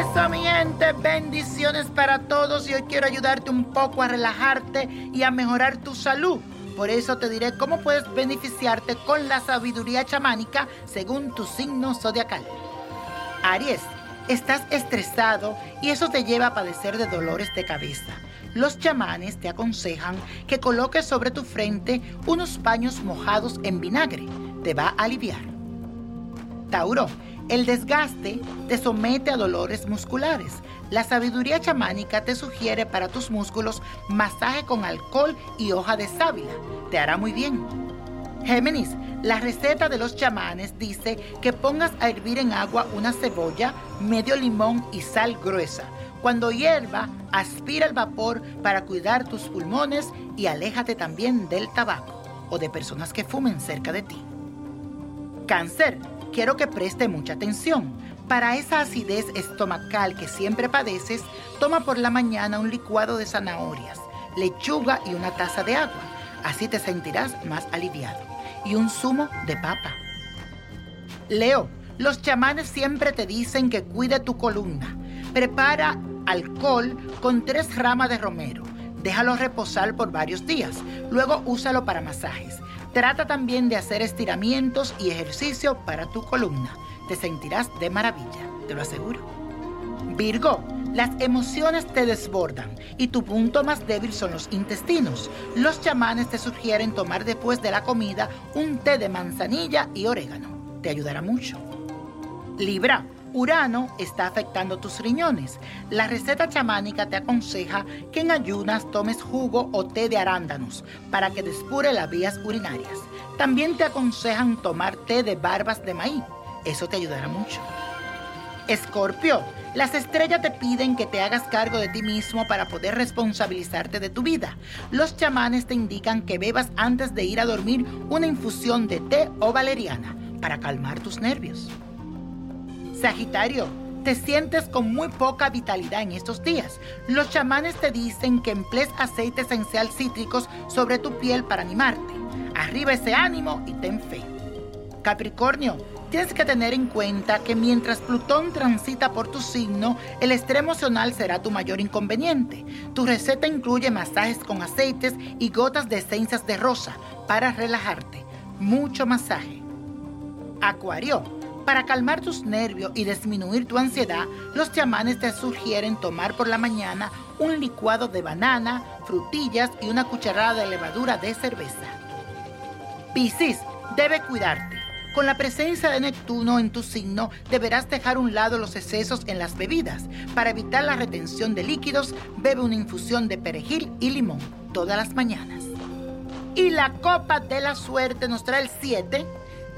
eso, bendiciones para todos y hoy quiero ayudarte un poco a relajarte y a mejorar tu salud. Por eso te diré cómo puedes beneficiarte con la sabiduría chamánica según tu signo zodiacal. Aries, estás estresado y eso te lleva a padecer de dolores de cabeza. Los chamanes te aconsejan que coloques sobre tu frente unos paños mojados en vinagre. Te va a aliviar. Tauro, el desgaste te somete a dolores musculares. La sabiduría chamánica te sugiere para tus músculos masaje con alcohol y hoja de sábila. Te hará muy bien. Géminis, la receta de los chamanes dice que pongas a hervir en agua una cebolla, medio limón y sal gruesa. Cuando hierva, aspira el vapor para cuidar tus pulmones y aléjate también del tabaco o de personas que fumen cerca de ti. Cáncer, quiero que preste mucha atención. Para esa acidez estomacal que siempre padeces, toma por la mañana un licuado de zanahorias, lechuga y una taza de agua. Así te sentirás más aliviado. Y un zumo de papa. Leo, los chamanes siempre te dicen que cuide tu columna. Prepara alcohol con tres ramas de romero. Déjalo reposar por varios días. Luego úsalo para masajes. Trata también de hacer estiramientos y ejercicio para tu columna. Te sentirás de maravilla, te lo aseguro. Virgo, las emociones te desbordan y tu punto más débil son los intestinos. Los chamanes te sugieren tomar después de la comida un té de manzanilla y orégano. Te ayudará mucho. Libra, Urano está afectando tus riñones. La receta chamánica te aconseja que en ayunas tomes jugo o té de arándanos para que despure las vías urinarias. También te aconsejan tomar té de barbas de maíz. Eso te ayudará mucho. Escorpio, las estrellas te piden que te hagas cargo de ti mismo para poder responsabilizarte de tu vida. Los chamanes te indican que bebas antes de ir a dormir una infusión de té o valeriana para calmar tus nervios. Sagitario, te sientes con muy poca vitalidad en estos días. Los chamanes te dicen que emplees aceite esencial cítricos sobre tu piel para animarte. Arriba ese ánimo y ten fe. Capricornio, tienes que tener en cuenta que mientras Plutón transita por tu signo, el estrés emocional será tu mayor inconveniente. Tu receta incluye masajes con aceites y gotas de esencias de rosa para relajarte. Mucho masaje. Acuario, para calmar tus nervios y disminuir tu ansiedad, los chamanes te sugieren tomar por la mañana un licuado de banana, frutillas y una cucharada de levadura de cerveza. Piscis, debe cuidarte. Con la presencia de Neptuno en tu signo, deberás dejar a un lado los excesos en las bebidas. Para evitar la retención de líquidos, bebe una infusión de perejil y limón todas las mañanas. Y la copa de la suerte nos trae el 7,